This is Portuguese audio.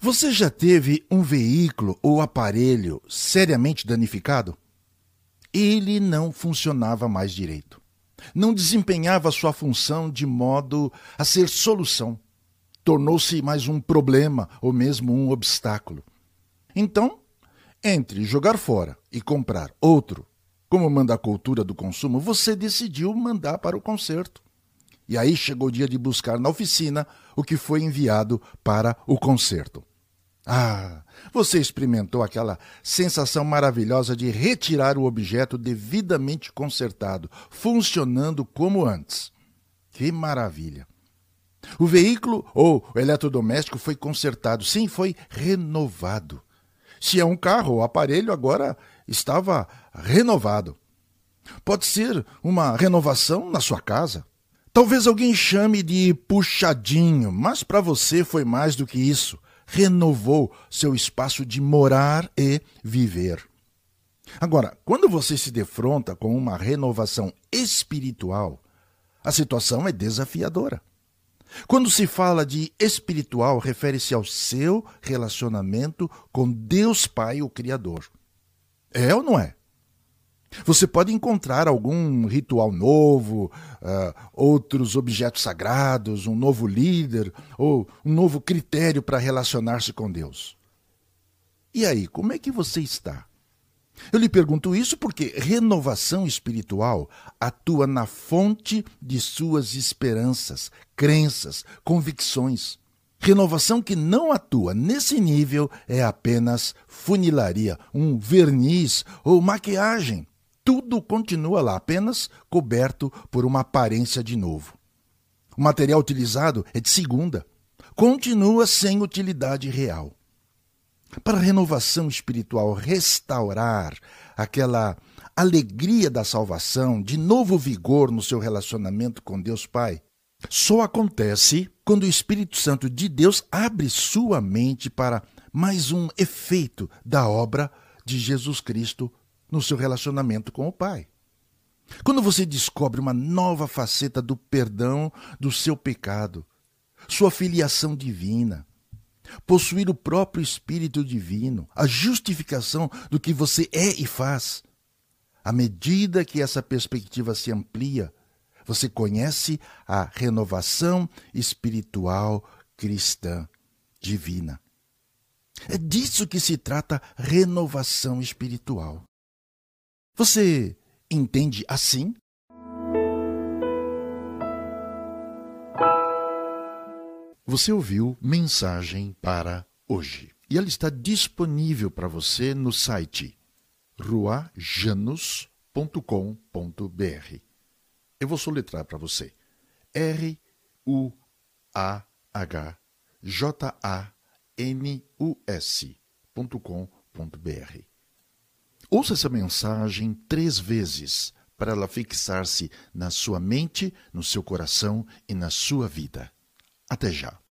Você já teve um veículo ou aparelho seriamente danificado? Ele não funcionava mais direito. Não desempenhava sua função de modo a ser solução. Tornou-se mais um problema ou mesmo um obstáculo. Então, entre jogar fora e comprar outro, como manda a cultura do consumo, você decidiu mandar para o conserto. E aí chegou o dia de buscar na oficina o que foi enviado para o conserto. Ah, você experimentou aquela sensação maravilhosa de retirar o objeto devidamente consertado, funcionando como antes. Que maravilha! O veículo ou o eletrodoméstico foi consertado, sim, foi renovado. Se é um carro, o aparelho agora estava renovado. Pode ser uma renovação na sua casa. Talvez alguém chame de puxadinho, mas para você foi mais do que isso renovou seu espaço de morar e viver. Agora, quando você se defronta com uma renovação espiritual, a situação é desafiadora. Quando se fala de espiritual, refere-se ao seu relacionamento com Deus Pai, o Criador. É ou não é? Você pode encontrar algum ritual novo, uh, outros objetos sagrados, um novo líder ou um novo critério para relacionar-se com Deus. E aí, como é que você está? Eu lhe pergunto isso porque renovação espiritual atua na fonte de suas esperanças, crenças, convicções. Renovação que não atua nesse nível é apenas funilaria, um verniz ou maquiagem tudo continua lá, apenas coberto por uma aparência de novo. O material utilizado é de segunda, continua sem utilidade real. Para a renovação espiritual restaurar aquela alegria da salvação, de novo vigor no seu relacionamento com Deus Pai, só acontece quando o Espírito Santo de Deus abre sua mente para mais um efeito da obra de Jesus Cristo no seu relacionamento com o Pai. Quando você descobre uma nova faceta do perdão do seu pecado, sua filiação divina, possuir o próprio Espírito Divino, a justificação do que você é e faz, à medida que essa perspectiva se amplia, você conhece a renovação espiritual cristã divina. É disso que se trata renovação espiritual. Você entende assim? Você ouviu Mensagem para Hoje e ela está disponível para você no site ruajanus.com.br. Eu vou soletrar para você. R-U-A-H-J-A-N-U-S.com.br. Ouça essa mensagem três vezes para ela fixar-se na sua mente, no seu coração e na sua vida. Até já.